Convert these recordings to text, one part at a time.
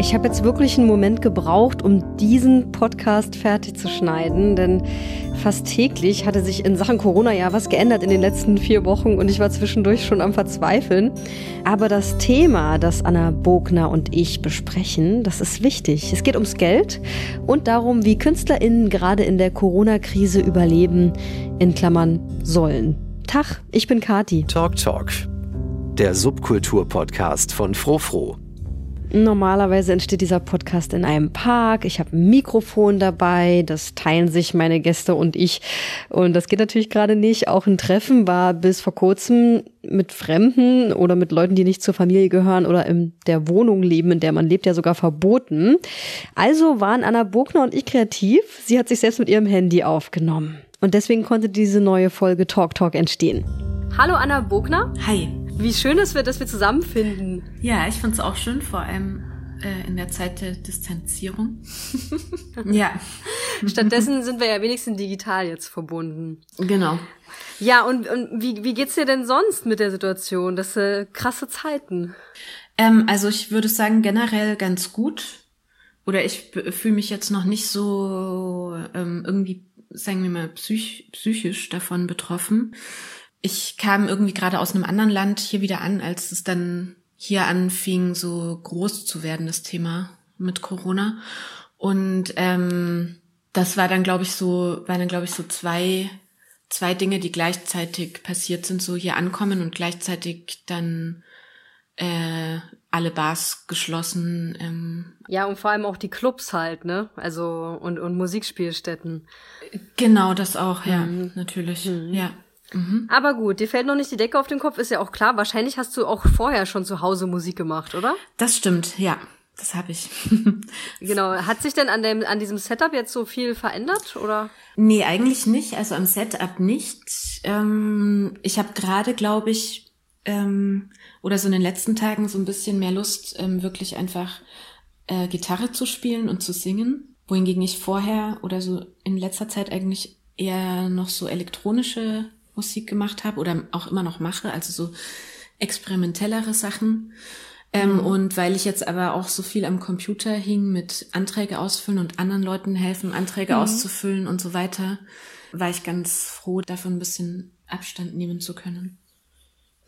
Ich habe jetzt wirklich einen Moment gebraucht, um diesen Podcast fertig zu schneiden, denn fast täglich hatte sich in Sachen Corona ja was geändert in den letzten vier Wochen und ich war zwischendurch schon am Verzweifeln. Aber das Thema, das Anna Bogner und ich besprechen, das ist wichtig. Es geht ums Geld und darum, wie KünstlerInnen gerade in der Corona-Krise überleben, in Klammern sollen. Tag, ich bin Kati. Talk Talk, der Subkultur-Podcast von Frofro. Normalerweise entsteht dieser Podcast in einem Park. Ich habe ein Mikrofon dabei. Das teilen sich meine Gäste und ich. Und das geht natürlich gerade nicht. Auch ein Treffen war bis vor kurzem mit Fremden oder mit Leuten, die nicht zur Familie gehören oder in der Wohnung leben, in der man lebt, ja sogar verboten. Also waren Anna Bogner und ich kreativ. Sie hat sich selbst mit ihrem Handy aufgenommen. Und deswegen konnte diese neue Folge Talk Talk entstehen. Hallo Anna Bogner. Hi. Wie schön es wird, dass wir zusammenfinden. Ja, ich finde es auch schön, vor allem äh, in der Zeit der Distanzierung. ja. Stattdessen sind wir ja wenigstens digital jetzt verbunden. Genau. Ja, und, und wie, wie geht's dir denn sonst mit der Situation? Das sind äh, krasse Zeiten. Ähm, also ich würde sagen, generell ganz gut. Oder ich fühle mich jetzt noch nicht so ähm, irgendwie, sagen wir mal, psych psychisch davon betroffen ich kam irgendwie gerade aus einem anderen Land hier wieder an, als es dann hier anfing, so groß zu werden, das Thema mit Corona. Und ähm, das war dann, glaube ich, so, waren dann, glaube ich, so zwei, zwei Dinge, die gleichzeitig passiert sind, so hier ankommen und gleichzeitig dann äh, alle Bars geschlossen. Ähm. Ja, und vor allem auch die Clubs halt, ne? Also und, und Musikspielstätten. Genau, das auch, ja, mhm. natürlich. Mhm. Ja. Mhm. Aber gut, dir fällt noch nicht die Decke auf den Kopf, ist ja auch klar. Wahrscheinlich hast du auch vorher schon zu Hause Musik gemacht, oder? Das stimmt, ja. Das habe ich. genau. Hat sich denn an, dem, an diesem Setup jetzt so viel verändert, oder? Nee, eigentlich nicht. Also am Setup nicht. Ähm, ich habe gerade, glaube ich, ähm, oder so in den letzten Tagen so ein bisschen mehr Lust, ähm, wirklich einfach äh, Gitarre zu spielen und zu singen. Wohingegen ich vorher oder so in letzter Zeit eigentlich eher noch so elektronische Musik gemacht habe oder auch immer noch mache, also so experimentellere Sachen. Ähm, mhm. Und weil ich jetzt aber auch so viel am Computer hing mit Anträge ausfüllen und anderen Leuten helfen, Anträge mhm. auszufüllen und so weiter, war ich ganz froh, davon ein bisschen Abstand nehmen zu können.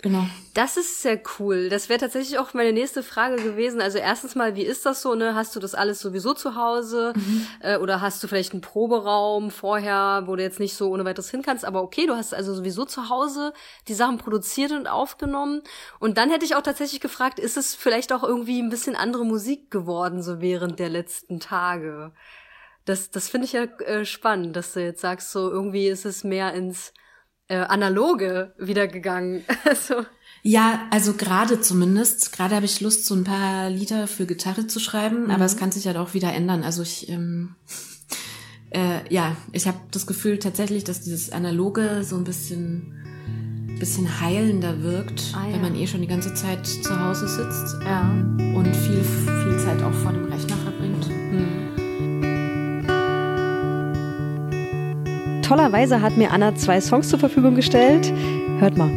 Genau. Das ist sehr cool. Das wäre tatsächlich auch meine nächste Frage gewesen. Also erstens mal, wie ist das so? Ne? Hast du das alles sowieso zu Hause? Mhm. Äh, oder hast du vielleicht einen Proberaum vorher, wo du jetzt nicht so ohne weiteres hin kannst? Aber okay, du hast also sowieso zu Hause die Sachen produziert und aufgenommen. Und dann hätte ich auch tatsächlich gefragt, ist es vielleicht auch irgendwie ein bisschen andere Musik geworden, so während der letzten Tage? Das, das finde ich ja äh, spannend, dass du jetzt sagst, so irgendwie ist es mehr ins äh, analoge wiedergegangen. also. Ja, also gerade zumindest. Gerade habe ich Lust, so ein paar Lieder für Gitarre zu schreiben, mhm. aber es kann sich halt auch wieder ändern. Also ich, ähm, äh, ja, ich habe das Gefühl tatsächlich, dass dieses Analoge so ein bisschen bisschen heilender wirkt, ah, ja. wenn man eh schon die ganze Zeit zu Hause sitzt ja. und viel, viel Zeit auch vor dem Rechner tollerweise hat mir Anna zwei Songs zur Verfügung gestellt. Hört mal.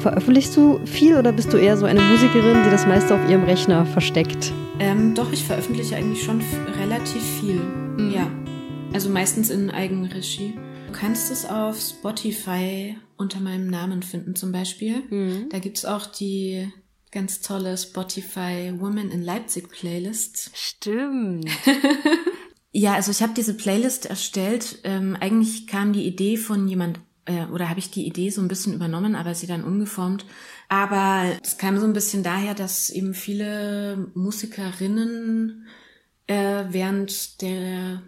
Veröffentlichst du viel oder bist du eher so eine Musikerin, die das meiste auf ihrem Rechner versteckt? Ähm, doch, ich veröffentliche eigentlich schon relativ viel. Mhm. Ja. Also meistens in Eigenregie. Du kannst es auf Spotify unter meinem Namen finden zum Beispiel. Mhm. Da gibt's auch die ganz tolle Spotify Women in Leipzig Playlist. Stimmt. ja, also ich habe diese Playlist erstellt. Ähm, eigentlich kam die Idee von jemand äh, oder habe ich die Idee so ein bisschen übernommen, aber sie dann umgeformt. Aber es kam so ein bisschen daher, dass eben viele Musikerinnen äh, während der,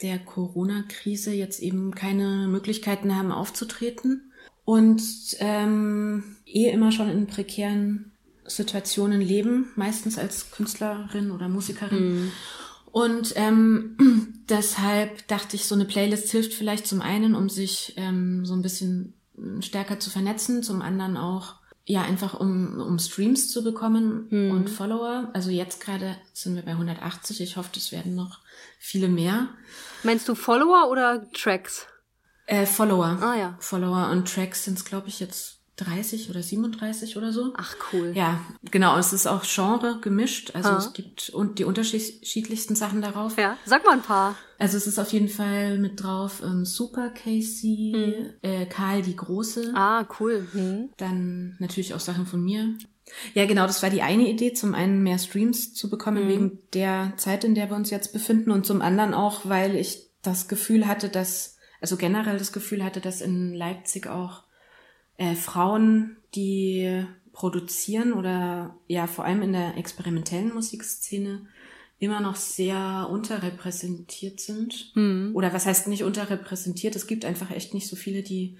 der Corona-Krise jetzt eben keine Möglichkeiten haben aufzutreten und ähm, eh immer schon in prekären Situationen leben, meistens als Künstlerin oder Musikerin. Mhm. Und ähm, deshalb dachte ich, so eine Playlist hilft vielleicht zum einen, um sich ähm, so ein bisschen stärker zu vernetzen, zum anderen auch ja, einfach um, um Streams zu bekommen hm. und Follower. Also jetzt gerade sind wir bei 180. Ich hoffe, das werden noch viele mehr. Meinst du Follower oder Tracks? Äh, Follower. Ah ja. Follower und Tracks sind es, glaube ich, jetzt 30 oder 37 oder so. Ach cool. Ja, genau. Es ist auch Genre gemischt. Also ah. es gibt und die unterschiedlichsten Sachen darauf. Ja, sag mal ein paar. Also es ist auf jeden Fall mit drauf ähm, Super Casey, hm. äh, Karl die Große. Ah, cool. Hm. Dann natürlich auch Sachen von mir. Ja, genau, das war die eine Idee, zum einen mehr Streams zu bekommen mhm. wegen der Zeit, in der wir uns jetzt befinden und zum anderen auch, weil ich das Gefühl hatte, dass, also generell das Gefühl hatte, dass in Leipzig auch äh, Frauen, die produzieren oder ja vor allem in der experimentellen Musikszene immer noch sehr unterrepräsentiert sind. Mhm. Oder was heißt nicht unterrepräsentiert? Es gibt einfach echt nicht so viele, die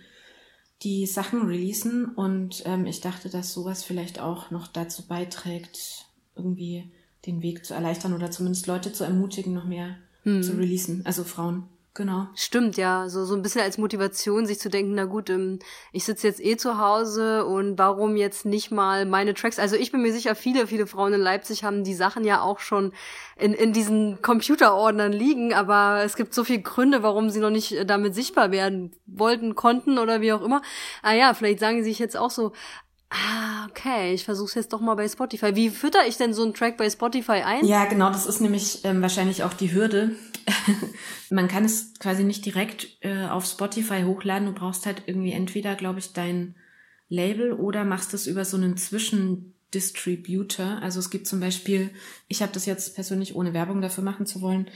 die Sachen releasen. Und ähm, ich dachte, dass sowas vielleicht auch noch dazu beiträgt, irgendwie den Weg zu erleichtern oder zumindest Leute zu ermutigen, noch mehr mhm. zu releasen. Also Frauen. Genau. Stimmt, ja. So, so ein bisschen als Motivation, sich zu denken, na gut, ähm, ich sitze jetzt eh zu Hause und warum jetzt nicht mal meine Tracks? Also ich bin mir sicher, viele, viele Frauen in Leipzig haben die Sachen ja auch schon in, in diesen Computerordnern liegen, aber es gibt so viele Gründe, warum sie noch nicht äh, damit sichtbar werden wollten, konnten oder wie auch immer. Ah ja, vielleicht sagen sie sich jetzt auch so, Ah, okay. Ich versuche jetzt doch mal bei Spotify. Wie fütter ich denn so einen Track bei Spotify ein? Ja, genau. Das ist nämlich ähm, wahrscheinlich auch die Hürde. Man kann es quasi nicht direkt äh, auf Spotify hochladen. Du brauchst halt irgendwie entweder, glaube ich, dein Label oder machst es über so einen Zwischendistributor. Also es gibt zum Beispiel, ich habe das jetzt persönlich ohne Werbung dafür machen zu wollen,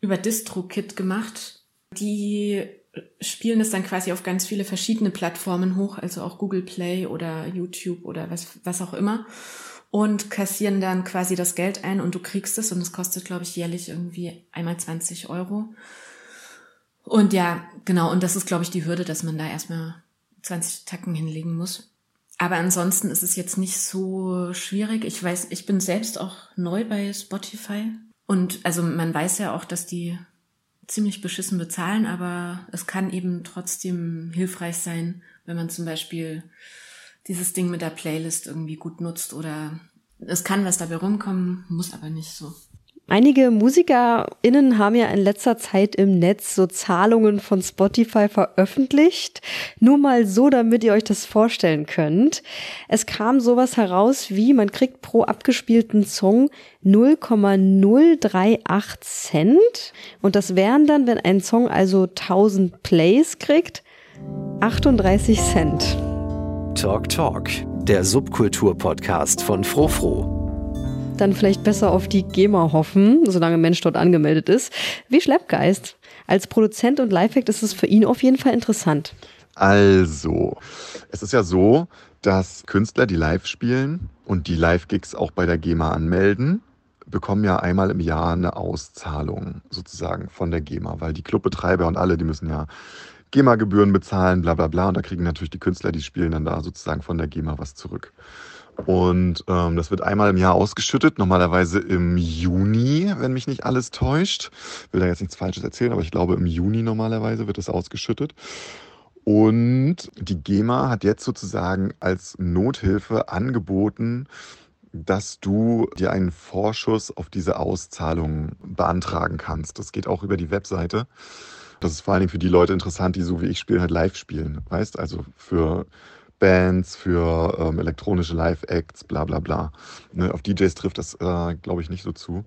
über DistroKit gemacht. Die spielen es dann quasi auf ganz viele verschiedene Plattformen hoch, also auch Google Play oder YouTube oder was, was auch immer. Und kassieren dann quasi das Geld ein und du kriegst es und es kostet, glaube ich, jährlich irgendwie einmal 20 Euro. Und ja, genau, und das ist, glaube ich, die Hürde, dass man da erstmal 20 Tacken hinlegen muss. Aber ansonsten ist es jetzt nicht so schwierig. Ich weiß, ich bin selbst auch neu bei Spotify. Und also man weiß ja auch, dass die ziemlich beschissen bezahlen, aber es kann eben trotzdem hilfreich sein, wenn man zum Beispiel dieses Ding mit der Playlist irgendwie gut nutzt oder es kann was dabei rumkommen, muss aber nicht so. Einige MusikerInnen haben ja in letzter Zeit im Netz so Zahlungen von Spotify veröffentlicht. Nur mal so, damit ihr euch das vorstellen könnt. Es kam sowas heraus wie, man kriegt pro abgespielten Song 0,038 Cent. Und das wären dann, wenn ein Song also 1000 Plays kriegt, 38 Cent. Talk Talk, der Subkultur-Podcast von Frofro dann vielleicht besser auf die GEMA hoffen, solange ein Mensch dort angemeldet ist, wie Schleppgeist. Als Produzent und Lifehack ist es für ihn auf jeden Fall interessant. Also, es ist ja so, dass Künstler, die live spielen und die Live-Gigs auch bei der GEMA anmelden, bekommen ja einmal im Jahr eine Auszahlung sozusagen von der GEMA, weil die Clubbetreiber und alle, die müssen ja GEMA-Gebühren bezahlen, bla bla bla. Und da kriegen natürlich die Künstler, die spielen dann da sozusagen von der GEMA was zurück. Und ähm, das wird einmal im Jahr ausgeschüttet, normalerweise im Juni, wenn mich nicht alles täuscht. Will da jetzt nichts Falsches erzählen, aber ich glaube, im Juni normalerweise wird es ausgeschüttet. Und die GEMA hat jetzt sozusagen als Nothilfe angeboten, dass du dir einen Vorschuss auf diese Auszahlung beantragen kannst. Das geht auch über die Webseite. Das ist vor allen Dingen für die Leute interessant, die so wie ich spielen, halt live spielen. Weißt, also für Bands, für ähm, elektronische Live-Acts, bla bla bla. Ne, auf DJs trifft das, äh, glaube ich, nicht so zu.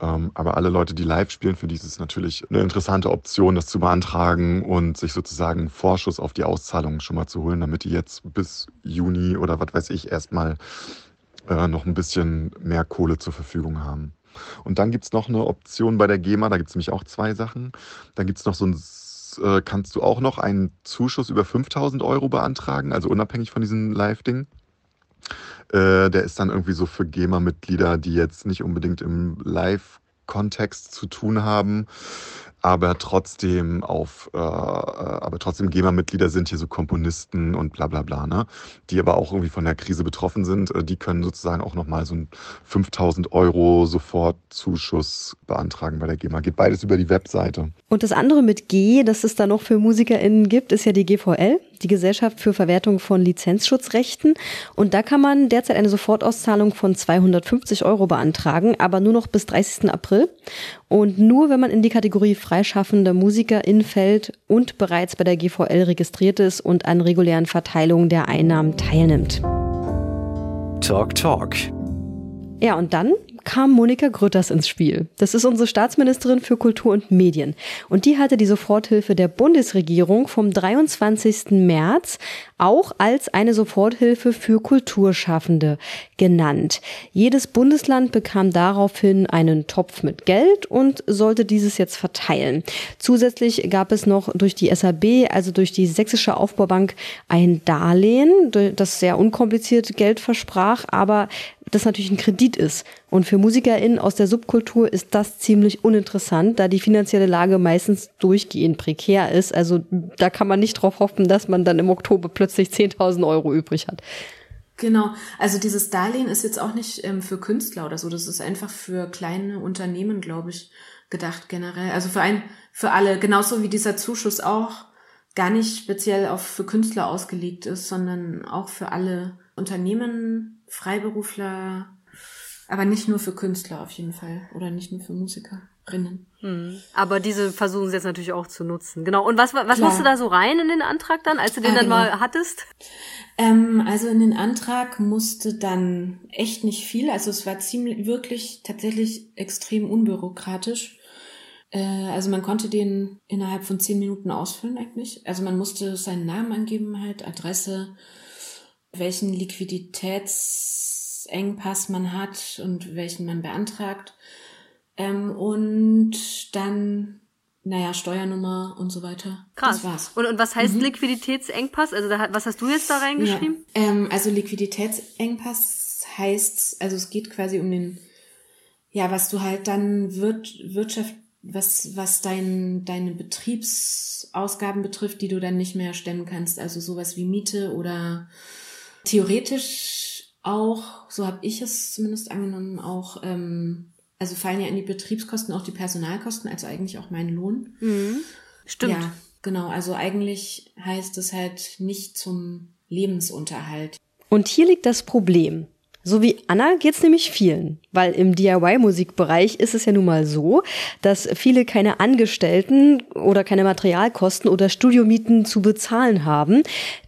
Ähm, aber alle Leute, die live spielen, für die ist es natürlich eine interessante Option, das zu beantragen und sich sozusagen Vorschuss auf die Auszahlungen schon mal zu holen, damit die jetzt bis Juni oder was weiß ich erstmal äh, noch ein bisschen mehr Kohle zur Verfügung haben. Und dann gibt's noch eine Option bei der GEMA, da gibt's nämlich auch zwei Sachen. Dann gibt's noch so ein äh, kannst du auch noch einen Zuschuss über 5000 Euro beantragen, also unabhängig von diesem Live-Ding. Äh, der ist dann irgendwie so für GEMA-Mitglieder, die jetzt nicht unbedingt im Live-Kontext zu tun haben, aber trotzdem auf, äh, aber trotzdem GEMA-Mitglieder sind hier so Komponisten und bla bla bla, ne? Die aber auch irgendwie von der Krise betroffen sind, äh, die können sozusagen auch nochmal so ein 5000 Euro Sofortzuschuss beantragen bei der GEMA. Geht beides über die Webseite. Und das andere mit G, das es da noch für MusikerInnen gibt, ist ja die GVL, die Gesellschaft für Verwertung von Lizenzschutzrechten. Und da kann man derzeit eine Sofortauszahlung von 250 Euro beantragen, aber nur noch bis 30. April. Und nur wenn man in die Kategorie freischaffende MusikerInnen fällt und bereits bei der GVL registriert ist und an regulären Verteilungen der Einnahmen teilnimmt. Talk Talk. Ja, und dann kam Monika Grütters ins Spiel. Das ist unsere Staatsministerin für Kultur und Medien. Und die hatte die Soforthilfe der Bundesregierung vom 23. März auch als eine Soforthilfe für Kulturschaffende genannt. Jedes Bundesland bekam daraufhin einen Topf mit Geld und sollte dieses jetzt verteilen. Zusätzlich gab es noch durch die SAB, also durch die Sächsische Aufbaubank, ein Darlehen, das sehr unkompliziert Geld versprach, aber das natürlich ein Kredit ist. Und für MusikerInnen aus der Subkultur ist das ziemlich uninteressant, da die finanzielle Lage meistens durchgehend prekär ist. Also da kann man nicht drauf hoffen, dass man dann im Oktober plötzlich 10.000 Euro übrig hat. Genau, also dieses Darlehen ist jetzt auch nicht ähm, für Künstler oder so, das ist einfach für kleine Unternehmen, glaube ich, gedacht generell. Also für ein, für alle, genauso wie dieser Zuschuss auch gar nicht speziell auf für Künstler ausgelegt ist, sondern auch für alle Unternehmen, Freiberufler, aber nicht nur für Künstler auf jeden Fall oder nicht nur für Musikerinnen. Hm. Aber diese versuchen sie jetzt natürlich auch zu nutzen. Genau. Und was, was musst du da so rein in den Antrag dann, als du den ah, dann genau. mal hattest? Ähm, also in den Antrag musste dann echt nicht viel. Also es war ziemlich, wirklich tatsächlich extrem unbürokratisch. Äh, also man konnte den innerhalb von zehn Minuten ausfüllen eigentlich. Also man musste seinen Namen angeben, halt Adresse, welchen Liquiditätsengpass man hat und welchen man beantragt. Ähm, und dann, naja, Steuernummer und so weiter. Krass. Das war's. Und, und was heißt mhm. Liquiditätsengpass? Also da, was hast du jetzt da reingeschrieben? Ja, ähm, also Liquiditätsengpass heißt, also es geht quasi um den, ja, was du halt dann wird, Wirtschaft, was, was dein, deine Betriebsausgaben betrifft, die du dann nicht mehr stemmen kannst. Also sowas wie Miete oder theoretisch auch, so habe ich es zumindest angenommen, auch, ähm, also fallen ja in die Betriebskosten auch die Personalkosten, also eigentlich auch mein Lohn. Mhm. Stimmt. Ja, genau. Also eigentlich heißt es halt nicht zum Lebensunterhalt. Und hier liegt das Problem. So wie Anna geht's nämlich vielen, weil im DIY-Musikbereich ist es ja nun mal so, dass viele keine Angestellten oder keine Materialkosten oder Studiomieten zu bezahlen haben.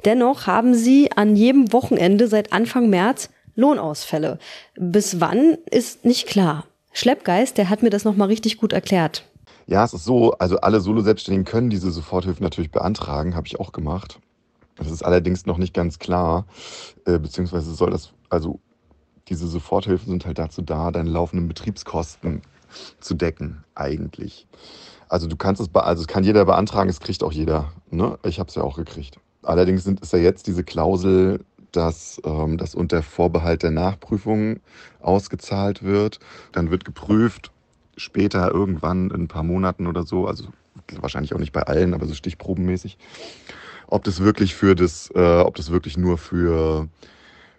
Dennoch haben sie an jedem Wochenende seit Anfang März Lohnausfälle. Bis wann ist nicht klar. Schleppgeist, der hat mir das nochmal richtig gut erklärt. Ja, es ist so, also alle Solo-Selbstständigen können diese Soforthilfe natürlich beantragen, habe ich auch gemacht. Das ist allerdings noch nicht ganz klar, äh, beziehungsweise soll das, also diese Soforthilfen sind halt dazu da, deine laufenden Betriebskosten zu decken, eigentlich. Also du kannst es, also es kann jeder beantragen, es kriegt auch jeder. Ne? Ich habe es ja auch gekriegt. Allerdings sind, ist ja jetzt diese Klausel, dass ähm, das unter Vorbehalt der Nachprüfung ausgezahlt wird. Dann wird geprüft, später irgendwann in ein paar Monaten oder so, also wahrscheinlich auch nicht bei allen, aber so stichprobenmäßig, ob das wirklich für das, äh, ob das wirklich nur für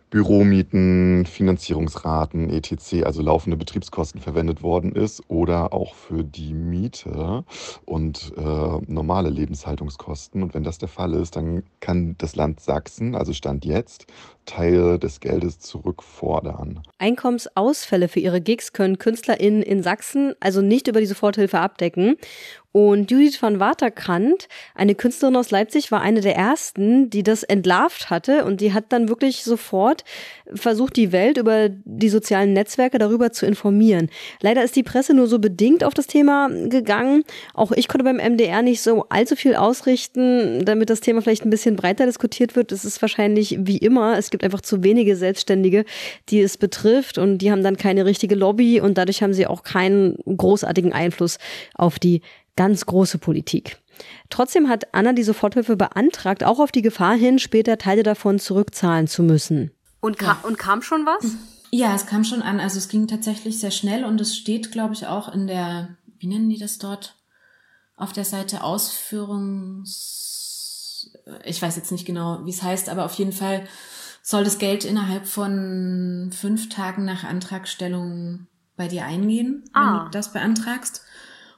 Büromieten, Finanzierungsraten, etc., also laufende Betriebskosten verwendet worden ist oder auch für die Miete und äh, normale Lebenshaltungskosten. Und wenn das der Fall ist, dann kann das Land Sachsen, also Stand jetzt, Teil des Geldes zurückfordern. Einkommensausfälle für ihre Gigs können KünstlerInnen in Sachsen also nicht über die Soforthilfe abdecken. Und Judith van Waterkant, eine Künstlerin aus Leipzig, war eine der ersten, die das entlarvt hatte und die hat dann wirklich sofort versucht, die Welt über die sozialen Netzwerke darüber zu informieren. Leider ist die Presse nur so bedingt auf das Thema gegangen. Auch ich konnte beim MDR nicht so allzu viel ausrichten, damit das Thema vielleicht ein bisschen breiter diskutiert wird. Es ist wahrscheinlich wie immer, es gibt einfach zu wenige Selbstständige, die es betrifft und die haben dann keine richtige Lobby und dadurch haben sie auch keinen großartigen Einfluss auf die ganz große Politik. Trotzdem hat Anna die Soforthilfe beantragt, auch auf die Gefahr hin, später Teile davon zurückzahlen zu müssen. Und, ka ja. und kam schon was? Ja, es kam schon an. Also es ging tatsächlich sehr schnell und es steht, glaube ich, auch in der, wie nennen die das dort? Auf der Seite Ausführungs, ich weiß jetzt nicht genau, wie es heißt, aber auf jeden Fall soll das Geld innerhalb von fünf Tagen nach Antragstellung bei dir eingehen, ah. wenn du das beantragst.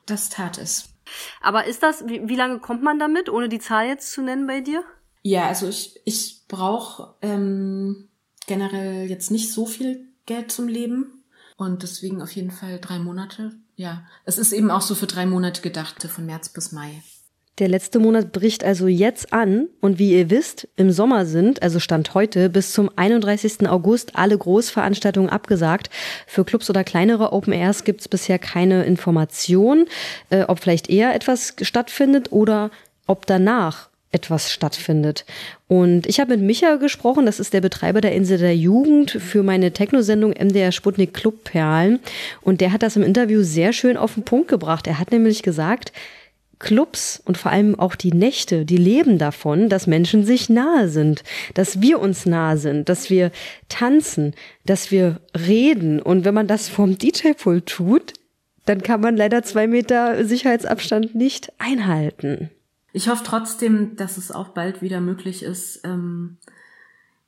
Das tat es. Aber ist das, wie, wie lange kommt man damit, ohne die Zahl jetzt zu nennen bei dir? Ja, also ich, ich brauche ähm, generell jetzt nicht so viel Geld zum Leben und deswegen auf jeden Fall drei Monate. Ja, es ist eben auch so für drei Monate gedacht, von März bis Mai. Der letzte Monat bricht also jetzt an und wie ihr wisst, im Sommer sind, also Stand heute, bis zum 31. August alle Großveranstaltungen abgesagt. Für Clubs oder kleinere Open Airs gibt es bisher keine Information, äh, ob vielleicht eher etwas stattfindet oder ob danach etwas stattfindet. Und ich habe mit Micha gesprochen, das ist der Betreiber der Insel der Jugend für meine Techno-Sendung MDR Sputnik Club Perlen. Und der hat das im Interview sehr schön auf den Punkt gebracht. Er hat nämlich gesagt, Clubs und vor allem auch die Nächte, die leben davon, dass Menschen sich nahe sind, dass wir uns nahe sind, dass wir tanzen, dass wir reden. Und wenn man das vom DJ-Pult tut, dann kann man leider zwei Meter Sicherheitsabstand nicht einhalten. Ich hoffe trotzdem, dass es auch bald wieder möglich ist, ähm,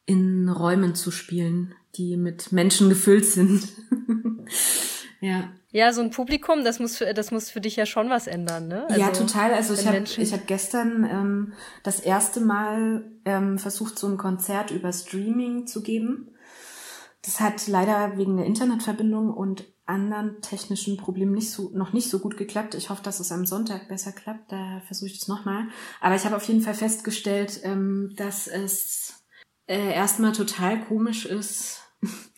in Räumen zu spielen, die mit Menschen gefüllt sind. ja. Ja, so ein Publikum, das muss für, das muss für dich ja schon was ändern, ne? Also, ja, total. Also ich habe ich hab gestern ähm, das erste Mal ähm, versucht, so ein Konzert über Streaming zu geben. Das hat leider wegen der Internetverbindung und anderen technischen Problemen nicht so, noch nicht so gut geklappt. Ich hoffe, dass es am Sonntag besser klappt. Da versuche ich es nochmal. Aber ich habe auf jeden Fall festgestellt, ähm, dass es äh, erstmal total komisch ist,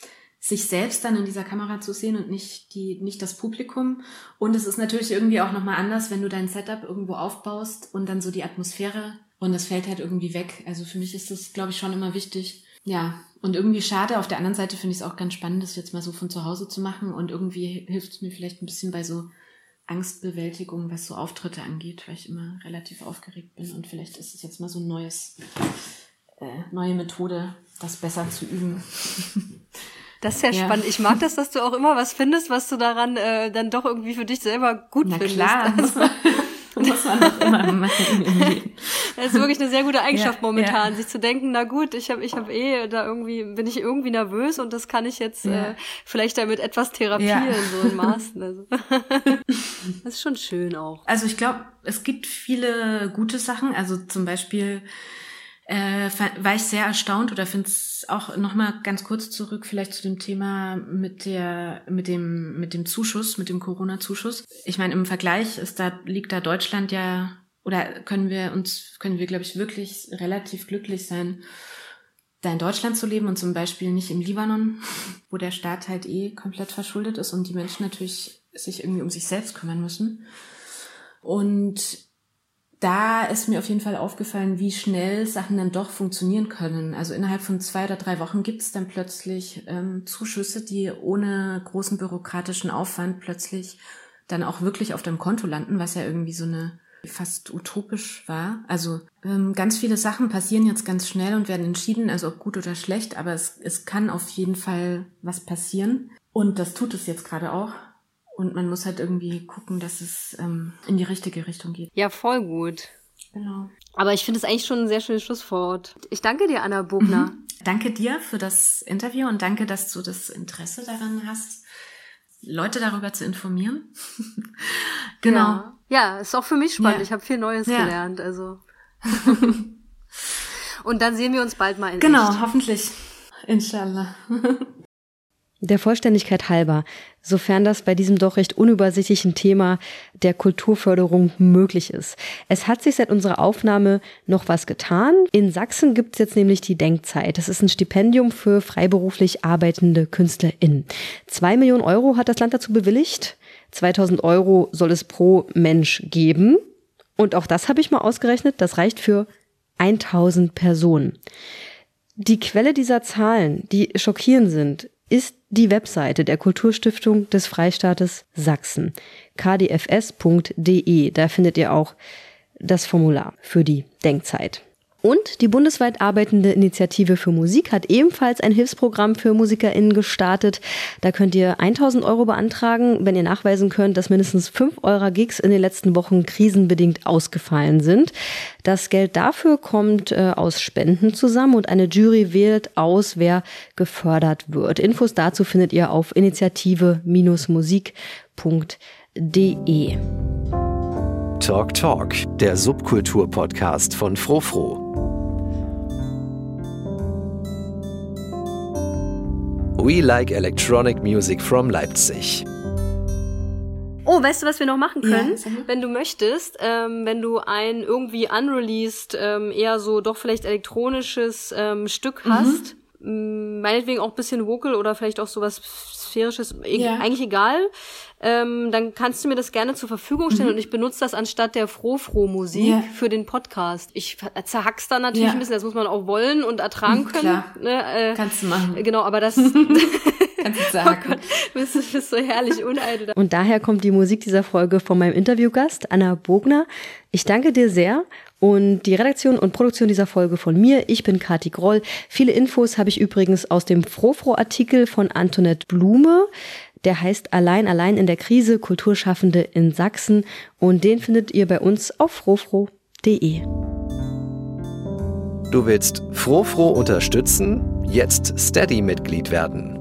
sich selbst dann in dieser Kamera zu sehen und nicht die, nicht das Publikum. Und es ist natürlich irgendwie auch nochmal anders, wenn du dein Setup irgendwo aufbaust und dann so die Atmosphäre und das fällt halt irgendwie weg. Also für mich ist das, glaube ich, schon immer wichtig, ja, und irgendwie schade. Auf der anderen Seite finde ich es auch ganz spannend, das jetzt mal so von zu Hause zu machen. Und irgendwie hilft es mir vielleicht ein bisschen bei so Angstbewältigung, was so Auftritte angeht, weil ich immer relativ aufgeregt bin. Und vielleicht ist es jetzt mal so ein neues, äh, neue Methode, das besser zu üben. Das ist ja, ja, spannend. Ich mag das, dass du auch immer was findest, was du daran äh, dann doch irgendwie für dich selber gut Na findest. Klar. Also, muss man doch immer machen. Das ist wirklich eine sehr gute Eigenschaft ja, momentan, ja. sich zu denken, na gut, ich habe ich hab eh da irgendwie, bin ich irgendwie nervös und das kann ich jetzt ja. äh, vielleicht damit etwas therapieren, so in Maßen. Also. Das ist schon schön auch. Also ich glaube, es gibt viele gute Sachen. Also zum Beispiel äh, war ich sehr erstaunt oder finde es auch noch mal ganz kurz zurück vielleicht zu dem Thema mit der mit dem mit dem Zuschuss mit dem Corona Zuschuss ich meine im Vergleich ist da liegt da Deutschland ja oder können wir uns können wir glaube ich wirklich relativ glücklich sein da in Deutschland zu leben und zum Beispiel nicht im Libanon wo der Staat halt eh komplett verschuldet ist und die Menschen natürlich sich irgendwie um sich selbst kümmern müssen. Und da ist mir auf jeden Fall aufgefallen, wie schnell Sachen dann doch funktionieren können. Also innerhalb von zwei oder drei Wochen gibt es dann plötzlich ähm, Zuschüsse, die ohne großen bürokratischen Aufwand plötzlich dann auch wirklich auf deinem Konto landen, was ja irgendwie so eine fast utopisch war. Also ähm, ganz viele Sachen passieren jetzt ganz schnell und werden entschieden, also ob gut oder schlecht, aber es, es kann auf jeden Fall was passieren. Und das tut es jetzt gerade auch. Und man muss halt irgendwie gucken, dass es ähm, in die richtige Richtung geht. Ja, voll gut. Genau. Aber ich finde es eigentlich schon ein sehr schönes Schlusswort. Ich danke dir, Anna Bogner. Mhm. Danke dir für das Interview und danke, dass du das Interesse daran hast, Leute darüber zu informieren. genau. Ja. ja, ist auch für mich spannend. Ja. Ich habe viel Neues ja. gelernt. Also. und dann sehen wir uns bald mal in Genau, echt. hoffentlich. Inshallah. Der Vollständigkeit halber, sofern das bei diesem doch recht unübersichtlichen Thema der Kulturförderung möglich ist. Es hat sich seit unserer Aufnahme noch was getan. In Sachsen gibt es jetzt nämlich die Denkzeit. Das ist ein Stipendium für freiberuflich arbeitende KünstlerInnen. Zwei Millionen Euro hat das Land dazu bewilligt. 2000 Euro soll es pro Mensch geben. Und auch das habe ich mal ausgerechnet. Das reicht für 1000 Personen. Die Quelle dieser Zahlen, die schockierend sind, ist die Webseite der Kulturstiftung des Freistaates Sachsen, kdfs.de. Da findet ihr auch das Formular für die Denkzeit. Und die bundesweit arbeitende Initiative für Musik hat ebenfalls ein Hilfsprogramm für MusikerInnen gestartet. Da könnt ihr 1000 Euro beantragen, wenn ihr nachweisen könnt, dass mindestens fünf eurer Gigs in den letzten Wochen krisenbedingt ausgefallen sind. Das Geld dafür kommt äh, aus Spenden zusammen und eine Jury wählt aus, wer gefördert wird. Infos dazu findet ihr auf initiative-musik.de. Talk Talk, der Subkultur-Podcast von Frofro. We Like Electronic Music from Leipzig. Oh, weißt du, was wir noch machen können? Ja, wenn du möchtest, ähm, wenn du ein irgendwie unreleased, ähm, eher so doch vielleicht elektronisches ähm, Stück Mhm. hast, meinetwegen auch ein bisschen Vocal oder vielleicht auch sowas sphärisches, e Ja. eigentlich egal, ähm, dann kannst du mir das gerne zur Verfügung stellen und ich benutze das anstatt der Froh-Froh-Musik Mhm. Ja. für den Podcast. Ich zerhack's dann natürlich Ja. ein bisschen, das muss man auch wollen und ertragen Mhm, können. klar. Ne, äh, Kannst du machen. Genau, aber das Kannst du Oh sagen. Gott, bist du bist so herrlich uneitel. Und daher kommt die Musik dieser Folge von meinem Interviewgast, Anna Bogner. Ich danke dir sehr. Und die Redaktion und Produktion dieser Folge von mir, ich bin Kati Groll. Viele Infos habe ich übrigens aus dem Frofro-Artikel von Antoinette Blume. Der heißt Allein, allein in der Krise, Kulturschaffende in Sachsen. Und den findet ihr bei uns auf frofro.de. Du willst Frofro unterstützen? Jetzt Steady-Mitglied werden.